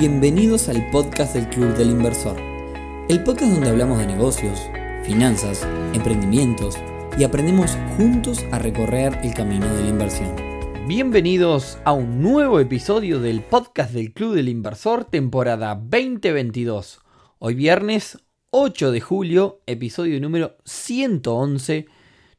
Bienvenidos al podcast del Club del Inversor, el podcast donde hablamos de negocios, finanzas, emprendimientos y aprendemos juntos a recorrer el camino de la inversión. Bienvenidos a un nuevo episodio del podcast del Club del Inversor, temporada 2022. Hoy viernes 8 de julio, episodio número 111,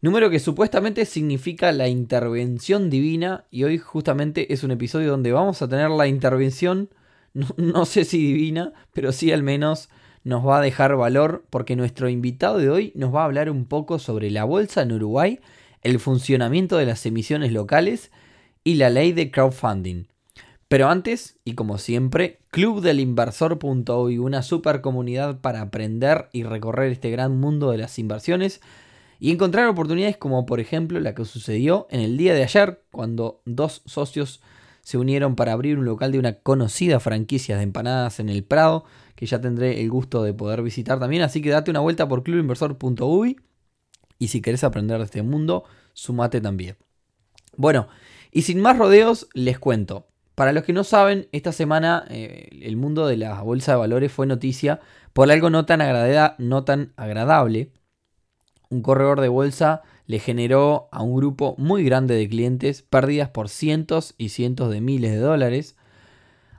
número que supuestamente significa la intervención divina y hoy justamente es un episodio donde vamos a tener la intervención no, sé si divina, pero sí al menos nos va a dejar valor porque nuestro invitado de hoy nos va a hablar un poco sobre la bolsa en Uruguay, el funcionamiento de las emisiones locales y la ley de crowdfunding. Pero antes, y como siempre, clubdelinversor.uy, una super comunidad para aprender y recorrer este gran mundo de las inversiones y encontrar oportunidades como por ejemplo la que sucedió en el día de ayer cuando dos socios se unieron para abrir un local de una conocida franquicia de empanadas en el Prado, que ya tendré el gusto de poder visitar también. Así que date una vuelta por clubinversor.uy y si querés aprender de este mundo, sumate también. Bueno, y sin más rodeos, les cuento. Para los que no saben, esta semana eh, el mundo de la bolsa de valores fue noticia por algo no tan, no tan agradable. Un corredor de bolsa le generó a un grupo muy grande de clientes pérdidas por cientos y cientos de miles de dólares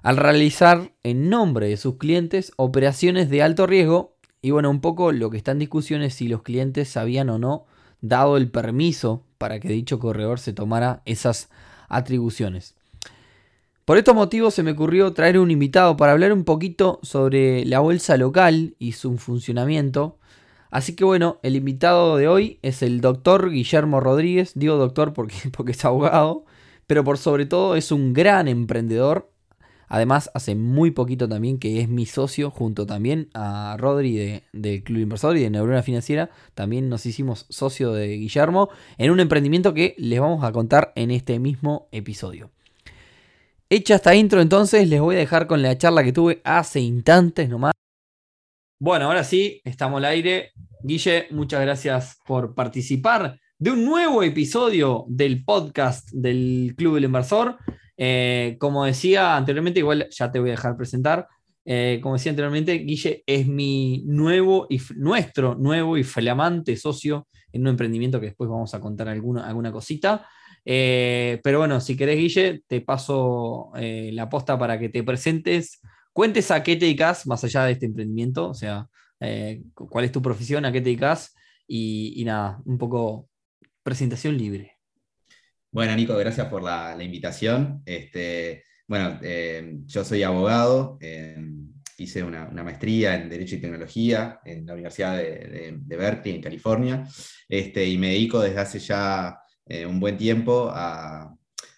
al realizar en nombre de sus clientes operaciones de alto riesgo y bueno, un poco lo que está en discusión es si los clientes sabían o no dado el permiso para que dicho corredor se tomara esas atribuciones. Por estos motivos se me ocurrió traer un invitado para hablar un poquito sobre la bolsa local y su funcionamiento Así que bueno, el invitado de hoy es el doctor Guillermo Rodríguez. Digo doctor porque, porque es abogado, pero por sobre todo es un gran emprendedor. Además, hace muy poquito también que es mi socio, junto también a Rodri de, de, Club Inversor y de Neurona Financiera. También nos hicimos socio de Guillermo en un emprendimiento que les vamos a contar en este mismo episodio. Hecha esta intro, entonces les voy a dejar con la charla que tuve hace instantes nomás. Bueno, ahora sí, estamos al aire. Guille, muchas gracias por participar de un nuevo episodio del podcast del Club del Inversor. Eh, como decía anteriormente, igual ya te voy a dejar presentar. Eh, como decía anteriormente, Guille es mi nuevo y nuestro nuevo y flamante socio en un emprendimiento que después vamos a contar alguna, alguna cosita. Eh, pero bueno, si querés, Guille, te paso la posta para que te presentes cuentes a qué te dedicas más allá de este emprendimiento, o sea, eh, cuál es tu profesión, a qué te dedicas y, nada, un poco presentación libre. Bueno, Nico, gracias por la, invitación. Este, bueno, eh, yo soy abogado, eh, hice una, maestría en Derecho y Tecnología en la Universidad de, Berkeley, en California, este, y me dedico desde hace ya un buen tiempo a,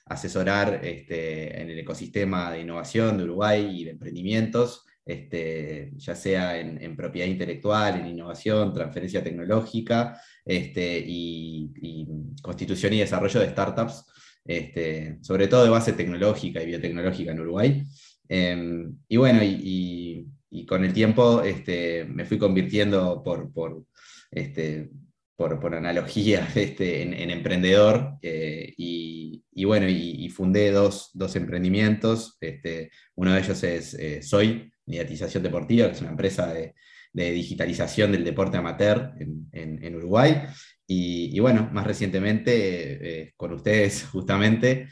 asesorar este, en el ecosistema de innovación de Uruguay y de emprendimientos, este, ya sea en, propiedad intelectual, en innovación, transferencia tecnológica este, y, constitución y desarrollo de startups, sobre todo de base tecnológica y biotecnológica en Uruguay. Em, y bueno, y, con el tiempo me fui convirtiendo por, por, este, por, analogía este, en, emprendedor eh, y, bueno, y, fundé dos, emprendimientos. Este, uno de ellos es eh, Soy, Mediatización Deportiva, que es una empresa de, digitalización del deporte amateur en, Uruguay. Y, bueno, más recientemente eh, con ustedes justamente,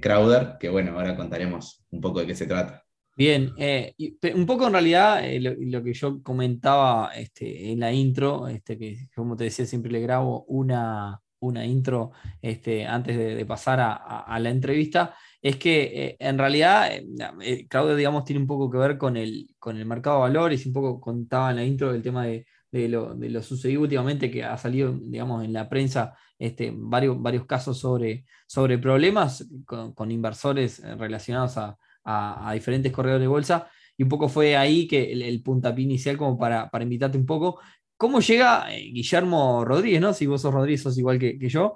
Crowder, que bueno, ahora contaremos un poco de qué se trata. Bien, eh, un poco en realidad eh, lo, que yo comentaba este, en la intro, este, que como te decía, siempre le grabo una, una intro este, antes de, pasar a, la entrevista, es que eh, en realidad Claudio digamos, tiene un poco que ver con el, con el mercado de valores, un poco contaba en la intro del tema de, lo, sucedido últimamente, que ha salido digamos, en la prensa varios, varios casos sobre, sobre problemas con inversores relacionados a a, diferentes corredores de bolsa. Y un poco fue ahí que el, puntapié inicial como para, para, invitarte un poco. ¿Cómo llega eh, Guillermo Rodríguez, ¿no? Si vos sos Rodríguez, sos igual que, yo.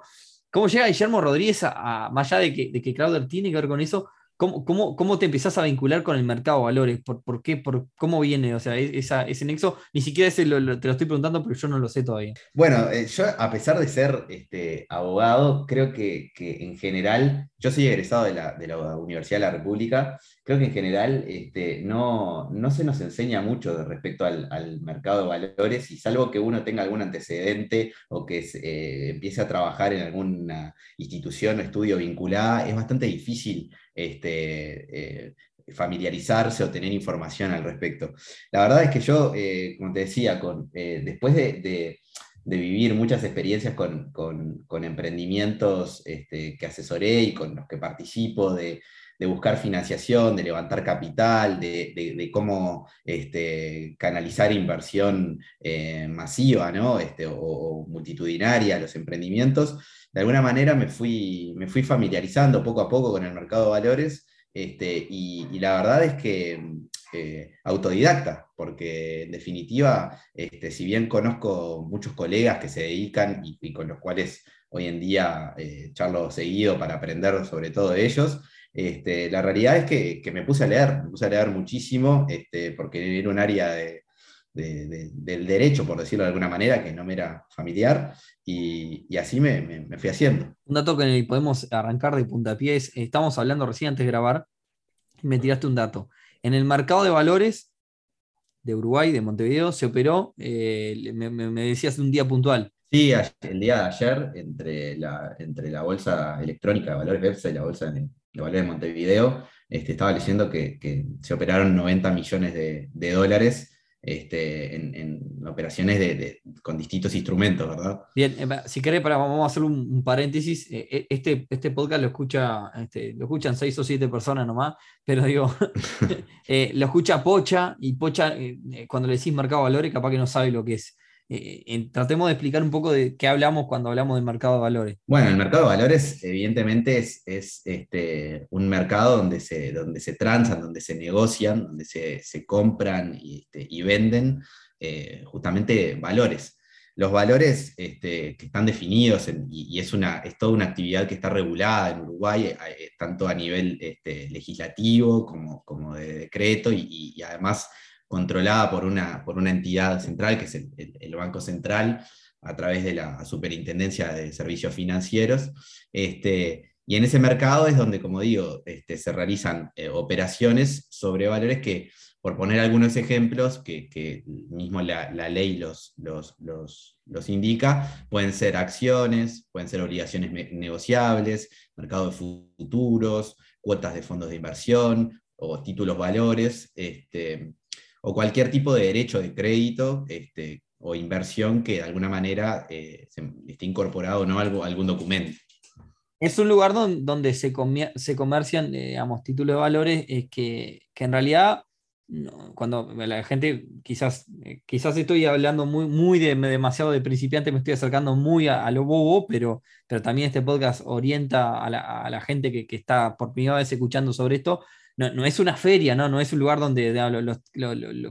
¿Cómo llega Guillermo Rodríguez a, más allá de que, de que Crowder tiene que ver con eso? ¿Cómo, cómo, cómo te empezás a vincular con el mercado de valores? ¿Por, por qué? Por, ¿Cómo viene? O sea, e, esa, ese nexo, ni siquiera ese te lo estoy preguntando, pero yo no lo sé todavía. Bueno, eh, yo a pesar de ser este, abogado, creo que, que, en general, yo soy egresado de la, de la, Universidad de la República, creo que en general este, no, no se nos enseña mucho respecto al, al, mercado de valores y salvo que uno tenga algún antecedente o que eh, empiece a trabajar en alguna institución o estudio vinculada, es bastante difícil este, eh, familiarizarse o tener información al respecto. La verdad es que yo, eh, como te decía, con, eh, después de, vivir muchas experiencias con, emprendimientos este, que asesoré y con los que participo, de, buscar financiación, de levantar capital, de, cómo este, canalizar inversión masiva ¿no? este, o, o, multitudinaria a los emprendimientos, de alguna manera me fui, me fui familiarizando poco a poco con el mercado de valores este, y, la verdad es que eh, autodidacta, porque en definitiva, este, si bien conozco muchos colegas que se dedican y, con los cuales hoy en día eh, charlo seguido para aprender sobre todo de ellos, este, la realidad es que, me puse a leer, me puse a leer muchísimo, este, porque era un área de, del derecho, por decirlo de alguna manera, que no me era familiar, y, así me, fui haciendo. Un dato que podemos arrancar de puntapiés, estamos hablando recién antes de grabar, me tiraste un dato. En el mercado de valores de Uruguay, de Montevideo, se operó, eh, me, decías un día puntual. Sí, el día de ayer, entre la, entre la bolsa electrónica de valores BEPSA y la bolsa de, valores de Montevideo, este, estaba leyendo que, se operaron 90 millones de, de dólares este, en, operaciones de, con distintos instrumentos, ¿verdad? Bien, eh, si querés, para, vamos a hacer un, paréntesis. Eh, eh, este, este podcast lo, escucha, este, lo escuchan seis o siete personas nomás, pero digo, lo escucha Pocha y Pocha, cuando le decís mercado valores, capaz que no sabe lo que es. Eh, tratemos de explicar un poco de qué hablamos cuando hablamos de mercado de valores. Bueno, el mercado de valores evidentemente es, este, un mercado donde se, donde se transan, donde se negocian, donde se, compran y, este, venden eh, justamente valores. Los valores este, que están definidos y, es, una, es toda una actividad que está regulada en Uruguay, eh, tanto a nivel legislativo como, como de decreto y además controlada por una, por una entidad central, que es el, Banco Central, a través de la Superintendencia de Servicios Financieros. Este, y en ese mercado es donde, como digo, este, se realizan eh, operaciones sobre valores que, por poner algunos ejemplos, que, mismo la, ley los, los, los, indica, pueden ser acciones, pueden ser obligaciones negociables, mercado de futuros, cuotas de fondos de inversión o títulos valores. Este, o cualquier tipo de derecho de crédito este, o inversión que de alguna manera eh, esté incorporado ¿no? Algo, algún documento. Es un lugar donde, se, se comercian, eh, digamos, títulos de valores es que, en realidad, cuando la gente, quizás, eh, quizás estoy hablando muy, muy de, demasiado de principiante, me estoy acercando muy a, lo bobo, pero, pero también este podcast orienta a la, gente que, que, está por primera vez escuchando sobre esto no, es una feria, ¿no? no es un lugar donde los,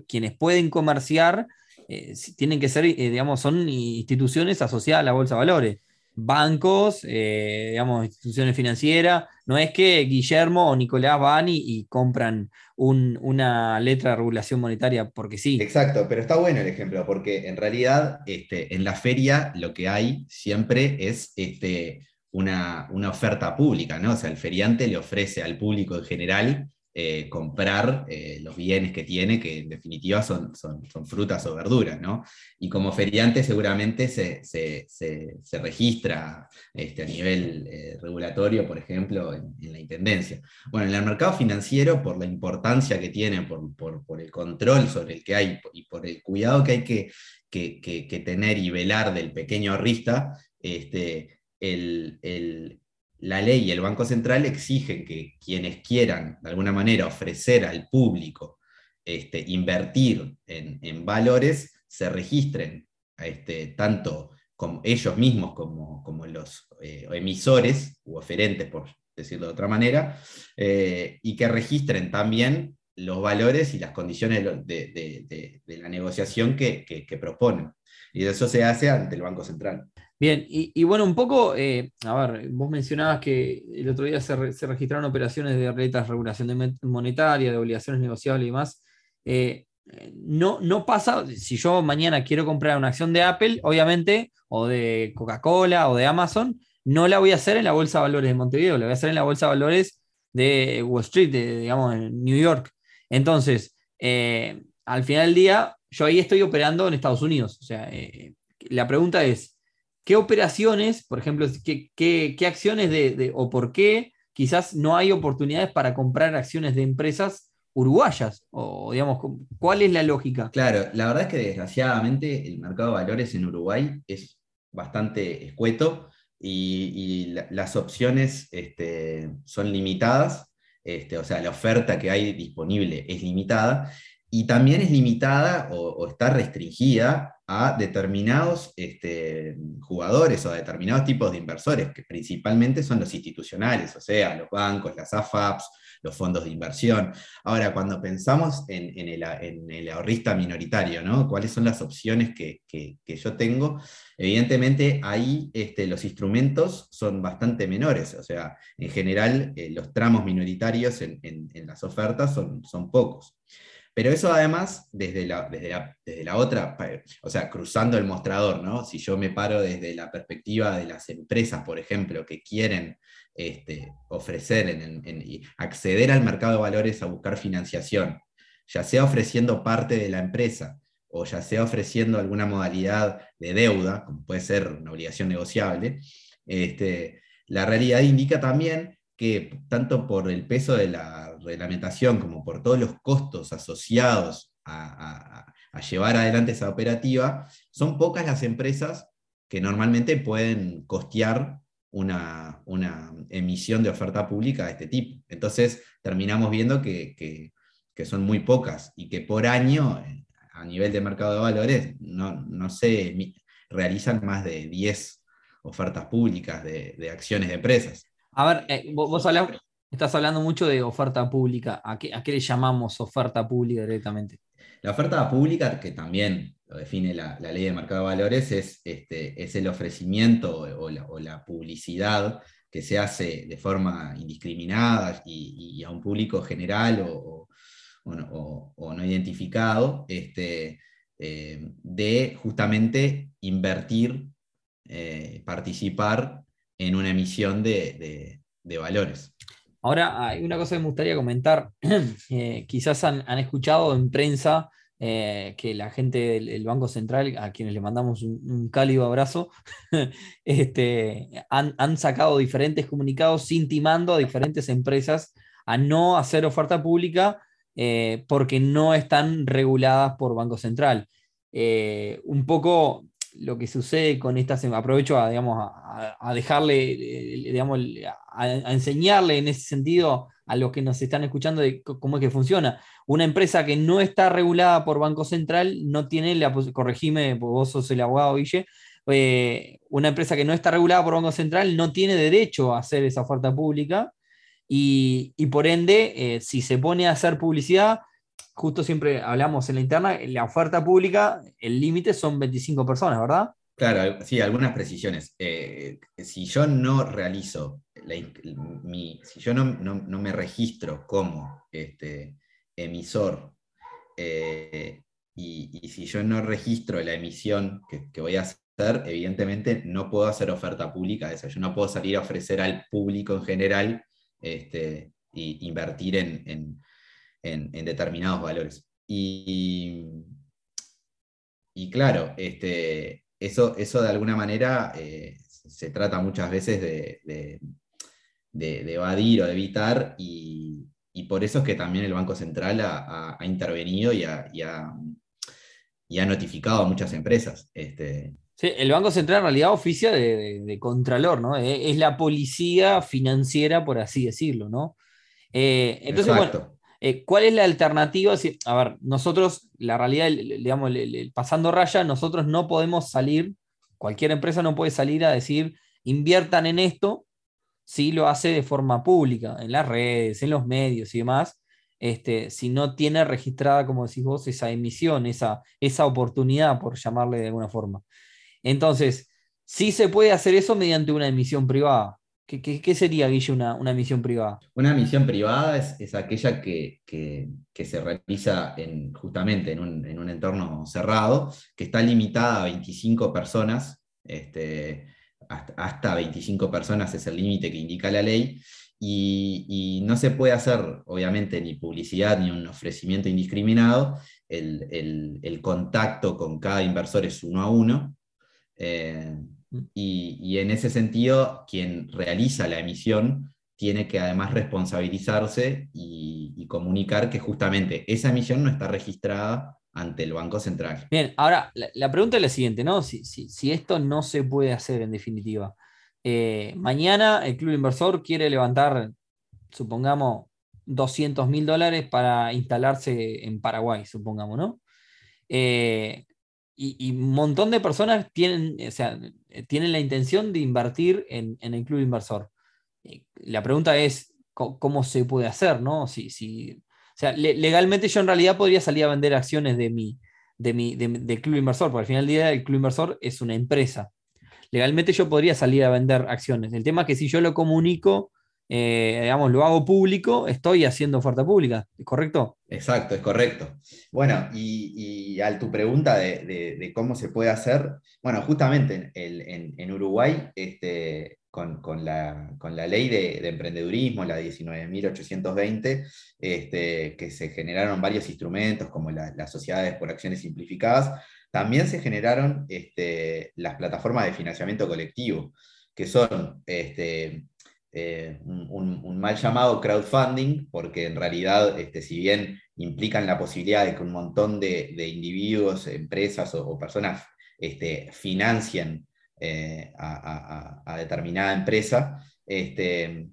quienes pueden comerciar eh, tienen que ser, eh, digamos, son instituciones asociadas a la Bolsa de Valores. Bancos, eh, digamos, instituciones financieras. No es que Guillermo o Nicolás van y, compran una letra de regulación monetaria porque sí. Exacto, pero está bueno el ejemplo, porque en realidad este, en la feria lo que hay siempre es este, una, una, oferta pública, ¿no? O sea, el feriante le ofrece al público en general eh, comprar eh, los bienes que tiene, que en definitiva son, son, frutas o verduras, ¿no? Y como feriante seguramente se, se, registra este, a nivel eh, regulatorio, por ejemplo, en, la Intendencia. Bueno, en el mercado financiero, por la importancia que tiene, por, por, el control sobre el que hay y por el cuidado que hay que, que, que, tener y velar del pequeño ahorrista, este, el, el la ley y el Banco Central exigen que quienes quieran, de alguna manera, ofrecer al público este, invertir en, valores, se registren este, tanto como ellos mismos como, como los eh, emisores u oferentes, por decirlo de otra manera, eh, y que registren también los valores y las condiciones de, la negociación que proponen. Y eso se hace ante el Banco Central. Bien, y, bueno, un poco, eh, a ver, vos mencionabas que el otro día se, registraron operaciones de regulación monetaria, de obligaciones negociables y demás. Eh, no, no pasa, si yo mañana quiero comprar una acción de Apple, obviamente, o de Coca-Cola o de Amazon, no la voy a hacer en la Bolsa de Valores de Montevideo, la voy a hacer en la Bolsa de Valores de Wall Street, digamos, en New York. Entonces, eh, al final del día, yo ahí estoy operando en Estados Unidos. O sea, la pregunta es, ¿Qué operaciones, por ejemplo, qué, acciones de, o por qué quizás no hay oportunidades para comprar acciones de empresas uruguayas? O digamos, ¿cuál es la lógica? Claro, la verdad es que desgraciadamente el mercado de valores en Uruguay es bastante escueto y, las opciones este, son limitadas, este, o sea, la oferta que hay disponible es limitada y también es limitada o, está restringida a determinados este, jugadores o a determinados tipos de inversores, que principalmente son los institucionales, o sea, los bancos, las AFAPs, los fondos de inversión. Ahora, cuando pensamos en, el, ahorrista minoritario, ¿no? ¿Cuáles son las opciones que, yo tengo? Evidentemente, ahí este, los instrumentos son bastante menores, o sea, en general eh, los tramos minoritarios en, las ofertas son, son pocos. Pero eso además, desde la, desde la, otra, o sea, cruzando el mostrador, ¿no? Si yo me paro desde la perspectiva de las empresas, por ejemplo, que quieren este, ofrecer, en, acceder al mercado de valores a buscar financiación, ya sea ofreciendo parte de la empresa o ya sea ofreciendo alguna modalidad de deuda, como puede ser una obligación negociable, este, la realidad indica también que tanto por el peso de la reglamentación como por todos los costos asociados a, llevar adelante esa operativa, son pocas las empresas que normalmente pueden costear una, emisión de oferta pública de este tipo. Entonces terminamos viendo que, son muy pocas y que por año, a nivel de mercado de valores, no, se realizan más de 10 ofertas públicas de, de acciones de empresas. A ver, eh, vos, estás hablando mucho de oferta pública. ¿A qué, le llamamos oferta pública directamente? La oferta pública, que también lo define la, ley de mercado de valores, es, este, es el ofrecimiento o la, publicidad que se hace de forma indiscriminada y, a un público general o, no, identificado, este, eh, de justamente invertir, eh, participar en una emisión de, valores. Ahora, hay una cosa que me gustaría comentar. Eh, quizás han, escuchado en prensa eh, que la gente del, Banco Central, a quienes le mandamos un, cálido abrazo, este, han, sacado diferentes comunicados intimando a diferentes empresas a no hacer oferta pública eh, porque no están reguladas por Banco Central. un poco lo que sucede con estas, aprovecho a, digamos, a, dejarle, eh, digamos, a, enseñarle en ese sentido a los que nos están escuchando de cómo es que funciona. Una empresa que no está regulada por Banco Central no tiene la corregime, vos sos el abogado, Guille, eh, una empresa que no está regulada por Banco Central no tiene derecho a hacer esa oferta pública y, por ende, eh, si se pone a hacer publicidad, justo siempre hablamos en la interna, en la oferta pública, el límite son 25 personas, ¿verdad? Claro, sí, algunas precisiones. Eh, si yo no realizo, si yo no, me registro como este, emisor eh, y, si yo no registro la emisión que, voy a hacer, evidentemente no puedo hacer oferta pública esa. Yo no puedo salir a ofrecer al público en general este, invertir en en, determinados valores. Y, y claro, este, eso, eso de alguna manera eh, se trata muchas veces de, de, evadir o de evitar y, por eso es que también el Banco Central ha, intervenido y ha, y, ha, notificado a muchas empresas. Este, Sí, el Banco Central en realidad oficia de, contralor, ¿no? Es, la policía financiera, por así decirlo, ¿no? Eh, entonces, bueno, eh, ¿Cuál es la alternativa? a ver, nosotros, la realidad, digamos, pasando raya, nosotros no podemos salir, cualquier empresa no puede salir a decir, inviertan en esto, si lo hace de forma pública, en las redes, en los medios y demás, este, si no tiene registrada, como decís vos, esa emisión, esa, esa oportunidad, por llamarle de alguna forma. Entonces, sí se puede hacer eso mediante una emisión privada. ¿Qué, sería, Guille, una, una, emisión privada? Una emisión privada es, aquella que, se realiza en, justamente en un, entorno cerrado, que está limitada a 25 personas, este, hasta, 25 personas es el límite que indica la ley, y, no se puede hacer, obviamente, ni publicidad ni un ofrecimiento indiscriminado, el, contacto con cada inversor es uno a uno. Eh, y, en ese sentido, quien realiza la emisión tiene que además responsabilizarse y, comunicar que justamente esa emisión no está registrada ante el Banco Central. Bien, ahora la, pregunta es la siguiente, ¿no? Si, esto no se puede hacer en definitiva. Eh, mañana el club inversor quiere levantar, supongamos, 200 mil dólares para instalarse en Paraguay, supongamos, ¿no? Eh, y, un montón de personas tienen, o sea, tienen la intención de invertir en, el club inversor. La pregunta es, ¿cómo, se puede hacer? ¿no? Si, si, o sea, legalmente yo en realidad podría salir a vender acciones de mi, de mi, del club inversor, porque al final del día el club inversor es una empresa. Legalmente yo podría salir a vender acciones. El tema es que si yo lo comunico eh, digamos, lo hago público, estoy haciendo oferta pública, ¿es correcto? Exacto, es correcto. Bueno, y, a tu pregunta de, cómo se puede hacer, bueno, justamente en, Uruguay, este, con, la, ley de, emprendedurismo, la 19.820, este, que se generaron varios instrumentos como las sociedades por acciones simplificadas, también se generaron este, las plataformas de financiamiento colectivo, que son este, eh, un, mal llamado crowdfunding, porque en realidad, este, si bien implican la posibilidad de que un montón de, individuos, empresas o, personas este, financien eh, a, determinada empresa, este,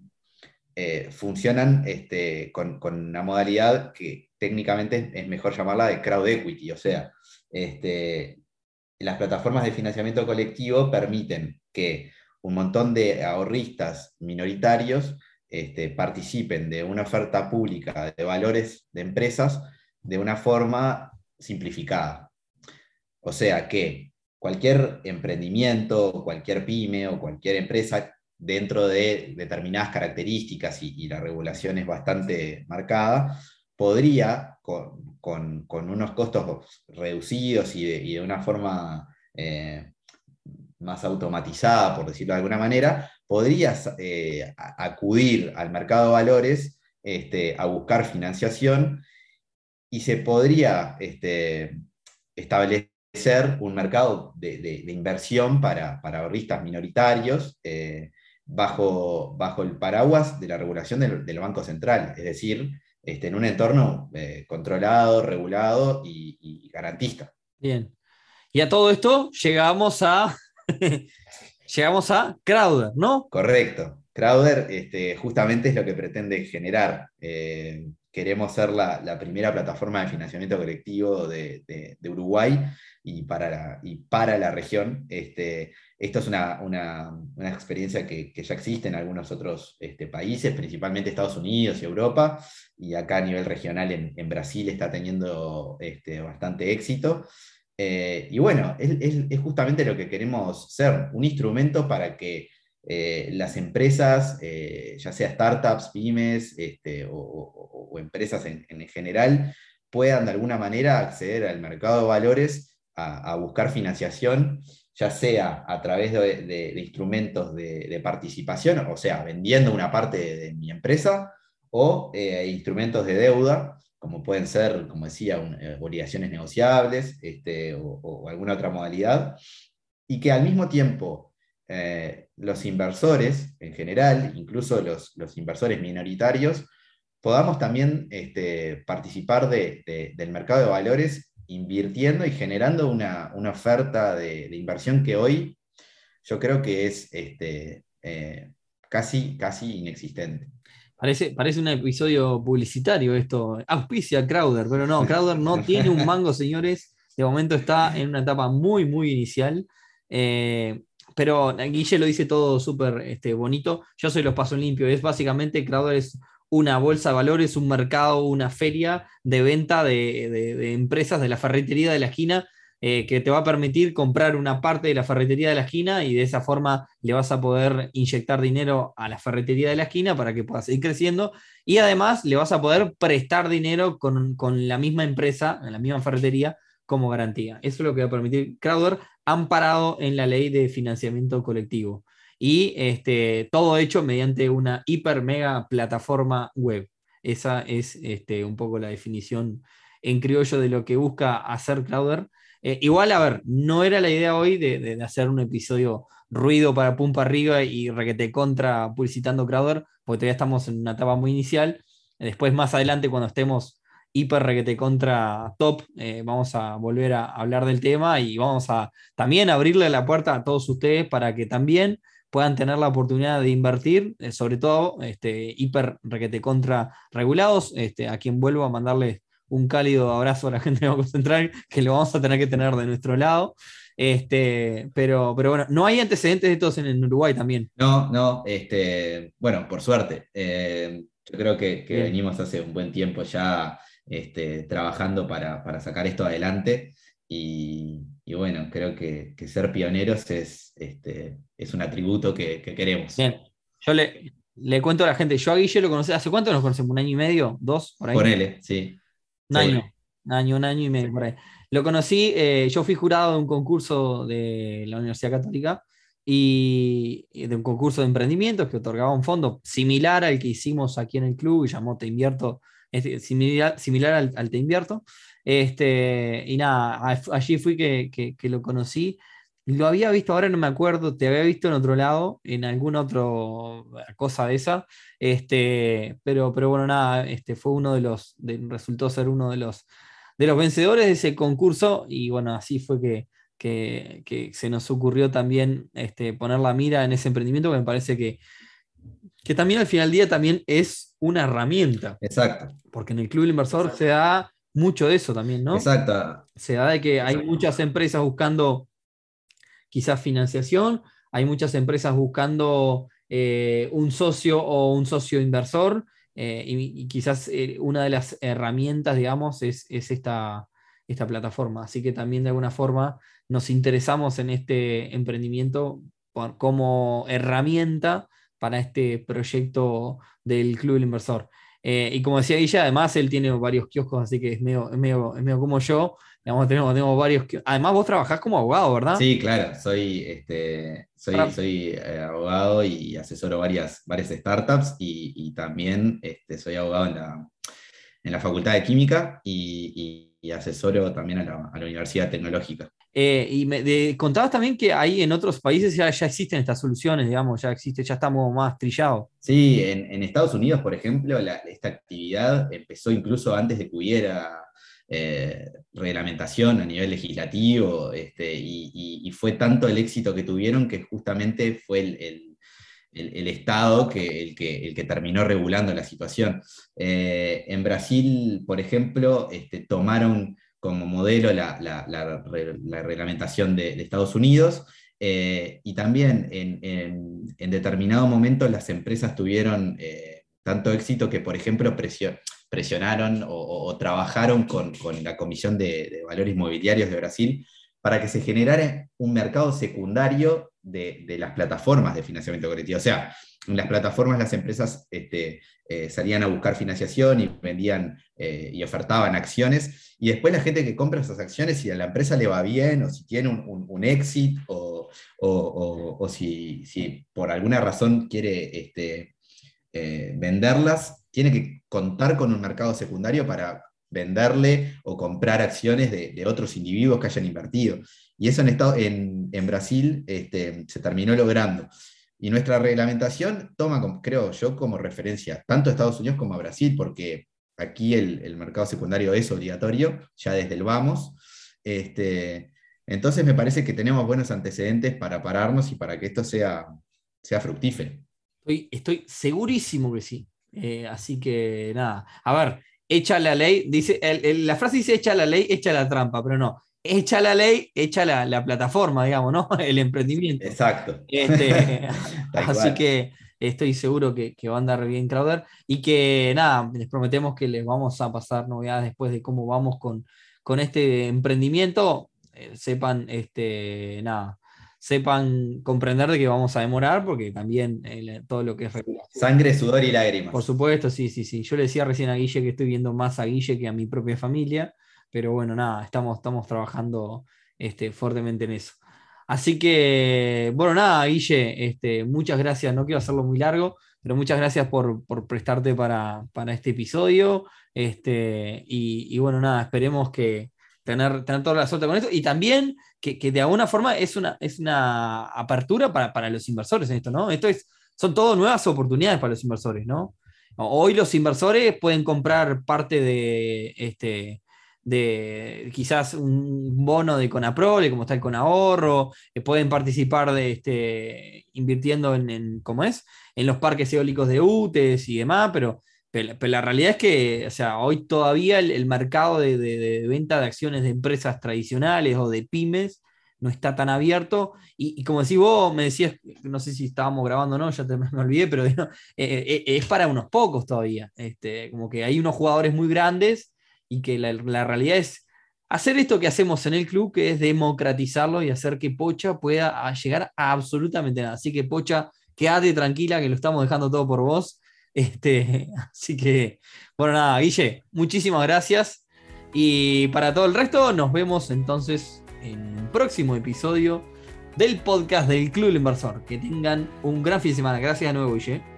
eh, funcionan este, con, una modalidad que técnicamente es mejor llamarla de crowd equity, o sea, este, las plataformas de financiamiento colectivo permiten que un montón de ahorristas minoritarios este, participen de una oferta pública de valores de empresas de una forma simplificada. O sea que cualquier emprendimiento, cualquier pyme o cualquier empresa dentro de determinadas características y, la regulación es bastante marcada, podría, con, unos costos reducidos y de, una forma eh, más automatizada, por decirlo de alguna manera, podrías eh, acudir al mercado de valores este, a buscar financiación y se podría este, establecer un mercado de, inversión para, ahorristas minoritarios eh, bajo, bajo el paraguas de la regulación del, Banco Central, es decir, este, en un entorno eh, controlado, regulado y, y garantista. Bien. Y a todo esto llegamos a llegamos a Crowder, ¿no? Correcto. Crowder este, justamente es lo que pretende generar. Eh, queremos ser la, primera plataforma de financiamiento colectivo de, Uruguay y para la, y para la región. Este, esto es una, experiencia que, ya existe en algunos otros este, países, principalmente Estados Unidos y Europa, y acá a nivel regional en, en Brasil está teniendo este, bastante éxito. Eh, y bueno, es, justamente lo que queremos ser, un instrumento para que eh, las empresas, eh, ya sea startups, pymes este, o, empresas en, general, puedan de alguna manera acceder al mercado de valores a, buscar financiación, ya sea a través de, instrumentos de, participación, o sea, vendiendo una parte de mi empresa, o instrumentos de deuda como pueden ser, como decía, eh, obligaciones negociables este, o, alguna otra modalidad, y que al mismo tiempo eh, los inversores en general, incluso los, inversores minoritarios, podamos también este, participar del mercado de valores invirtiendo y generando una, oferta de, inversión que hoy yo creo que es este, eh, casi, casi inexistente. Parece, parece un episodio publicitario esto. Auspicia Crowder, pero no, Crowder no tiene un mango, señores. De momento está en una etapa muy, muy inicial. Eh, pero Guille lo dice todo súper este, bonito. Yo soy los pasos limpios. Es básicamente Crowder es una bolsa de valores, un mercado, una feria de venta de, empresas de la ferretería de la esquina eh, que te va a permitir comprar una parte de la ferretería de la esquina y de esa forma le vas a poder inyectar dinero a la ferretería de la esquina para que pueda seguir creciendo y además le vas a poder prestar dinero con, la misma empresa, la misma ferretería, como garantía. Eso es lo que va a permitir Crowder, amparado en la ley de financiamiento colectivo. Y este, todo hecho mediante una hiper mega plataforma web. Esa es este, un poco la definición en criollo de lo que busca hacer Crowder eh, igual, a ver, no era la idea hoy de, hacer un episodio ruido para pum para arriba y requete contra publicitando Crowder, porque todavía estamos en una etapa muy inicial. Después, más adelante, cuando estemos hiper requete contra top, eh, vamos a volver a hablar del tema y vamos a también abrirle la puerta a todos ustedes para que también puedan tener la oportunidad de invertir, eh, sobre todo este, hiper requete contra regulados, este, a quien vuelvo a mandarles un cálido abrazo a la gente de Banco Central, que lo vamos a tener que tener de nuestro lado. Este, pero, pero bueno, no hay antecedentes de estos en, Uruguay también. No, no, este, bueno, por suerte. Eh, yo creo que, venimos hace un buen tiempo ya este, trabajando para, sacar esto adelante. Y, bueno, creo que, ser pioneros es, este, es un atributo que, queremos. Bien, yo le, le, cuento a la gente, yo a Guille lo conocí, ¿hace cuánto nos conocemos? ¿Un año y medio? ¿Dos? Por ahí. Ponele, sí. Un año, un año, un año y medio por ahí. Lo conocí, eh, yo fui jurado de un concurso de la Universidad Católica y de un concurso de emprendimientos que otorgaba un fondo similar al que hicimos aquí en el club, y llamó Te Invierto, similar, similar al, Te Invierto. Este, y nada, allí fui que, que, lo conocí. Lo había visto, ahora no me acuerdo, te había visto en otro lado, en alguna otra cosa de esa, este, pero, pero bueno, nada, este, fue uno de los, resultó ser uno de los, de los vencedores de ese concurso y bueno, así fue que, que, se nos ocurrió también este, poner la mira en ese emprendimiento que me parece que, que también al final del día también es una herramienta. Exacto. Porque en el Club del Inversor se da mucho de eso también, ¿no? Exacto. Se da de que hay muchas empresas buscando quizás financiación, hay muchas empresas buscando eh, un socio o un socio inversor. Eh, y, quizás eh, una de las herramientas, digamos, es, esta, esta plataforma. Así que también de alguna forma nos interesamos en este emprendimiento como herramienta para este proyecto del Club del Inversor. Y como decía ella, además él tiene varios kioscos, así que es medio, es medio, es medio como yo, tenemos, tenemos varios. Además, vos trabajás como abogado, ¿verdad? Sí, claro. Soy, este, soy, soy eh, abogado y asesoro varias, varias startups y, también este, soy abogado en la, en la Facultad de Química y, asesoro también a la, Universidad Tecnológica. Eh, y me contabas también que ahí en otros países ya, ya, existen estas soluciones, digamos, ya existe, ya estamos más trillados. Sí, en, Estados Unidos, por ejemplo, esta actividad empezó incluso antes de que hubiera eh, reglamentación a nivel legislativo, este, y, fue tanto el éxito que tuvieron que justamente fue el, Estado que, el, que, el que terminó regulando la situación. Eh, en Brasil, por ejemplo, este, tomaron como modelo la, reglamentación de, Estados Unidos. Eh, y también en, determinado momento las empresas tuvieron tanto éxito que, por ejemplo, presionaron o, trabajaron con, la Comisión de, Valores Mobiliarios de Brasil para que se generara un mercado secundario de, las plataformas de financiamiento colectivo. O sea, en las plataformas las empresas este, eh, salían a buscar financiación y vendían eh, y ofertaban acciones, y después la gente que compra esas acciones, si a la empresa le va bien, o si tiene un, un, exit, o, o, si, si, por alguna razón quiere este, eh, venderlas, tiene que contar con un mercado secundario para venderle o comprar acciones de, otros individuos que hayan invertido. Y eso en, en, Brasil este, se terminó logrando. Y nuestra reglamentación toma, creo yo, como referencia tanto a Estados Unidos como a Brasil, porque aquí el, mercado secundario es obligatorio, ya desde el vamos. Este, entonces me parece que tenemos buenos antecedentes para pararnos y para que esto sea, sea fructífero. estoy segurísimo que sí. Eh, así que nada, a ver, echa la ley, dice, la frase dice echa la ley, echa la trampa, pero no, echa la ley, echa la, plataforma, digamos, ¿no? El emprendimiento. Exacto. Este, así que estoy seguro que, va a andar bien Crowder y que nada, les prometemos que les vamos a pasar novedades después de cómo vamos con, con este emprendimiento eh, sepan, este, nada, sepan comprender de que vamos a demorar, porque también eh, todo lo que es Sangre, sudor y lágrimas. Por supuesto, sí, sí, sí. Yo le decía recién a Guille que estoy viendo más a Guille que a mi propia familia, pero bueno, nada, estamos, estamos trabajando este, fuertemente en eso. Así que, bueno, nada, Guille, este, muchas gracias, no quiero hacerlo muy largo, pero muchas gracias por, prestarte para, este episodio. Este, y, bueno, nada, esperemos que tener, tener toda la suerte con esto. Y también que, de alguna forma es una, es una apertura para, los inversores en esto, ¿no? Esto es, son todas nuevas oportunidades para los inversores, ¿no? Hoy los inversores pueden comprar parte de este de quizás un bono de Conaprole, como está el Conahorro, eh, pueden participar de este, invirtiendo en, ¿cómo es? en los parques eólicos de UTES y demás, pero, pero, la realidad es que o sea, hoy todavía el, mercado de, venta de acciones de empresas tradicionales o de pymes no está tan abierto. Y, como decís vos, me decías, no sé si estábamos grabando o no, ya me olvidé, pero eh, eh, es para unos pocos todavía. Este, como que hay unos jugadores muy grandes y que la, realidad es hacer esto que hacemos en el club, que es democratizarlo y hacer que Pocha pueda llegar a absolutamente nada. Así que Pocha, quédate tranquila que lo estamos dejando todo por vos. Este, así que, bueno, nada, Guille, muchísimas gracias. Y para todo el resto, nos vemos entonces en un próximo episodio del podcast del Club del Inversor. Que tengan un gran fin de semana. Gracias de nuevo, Guille.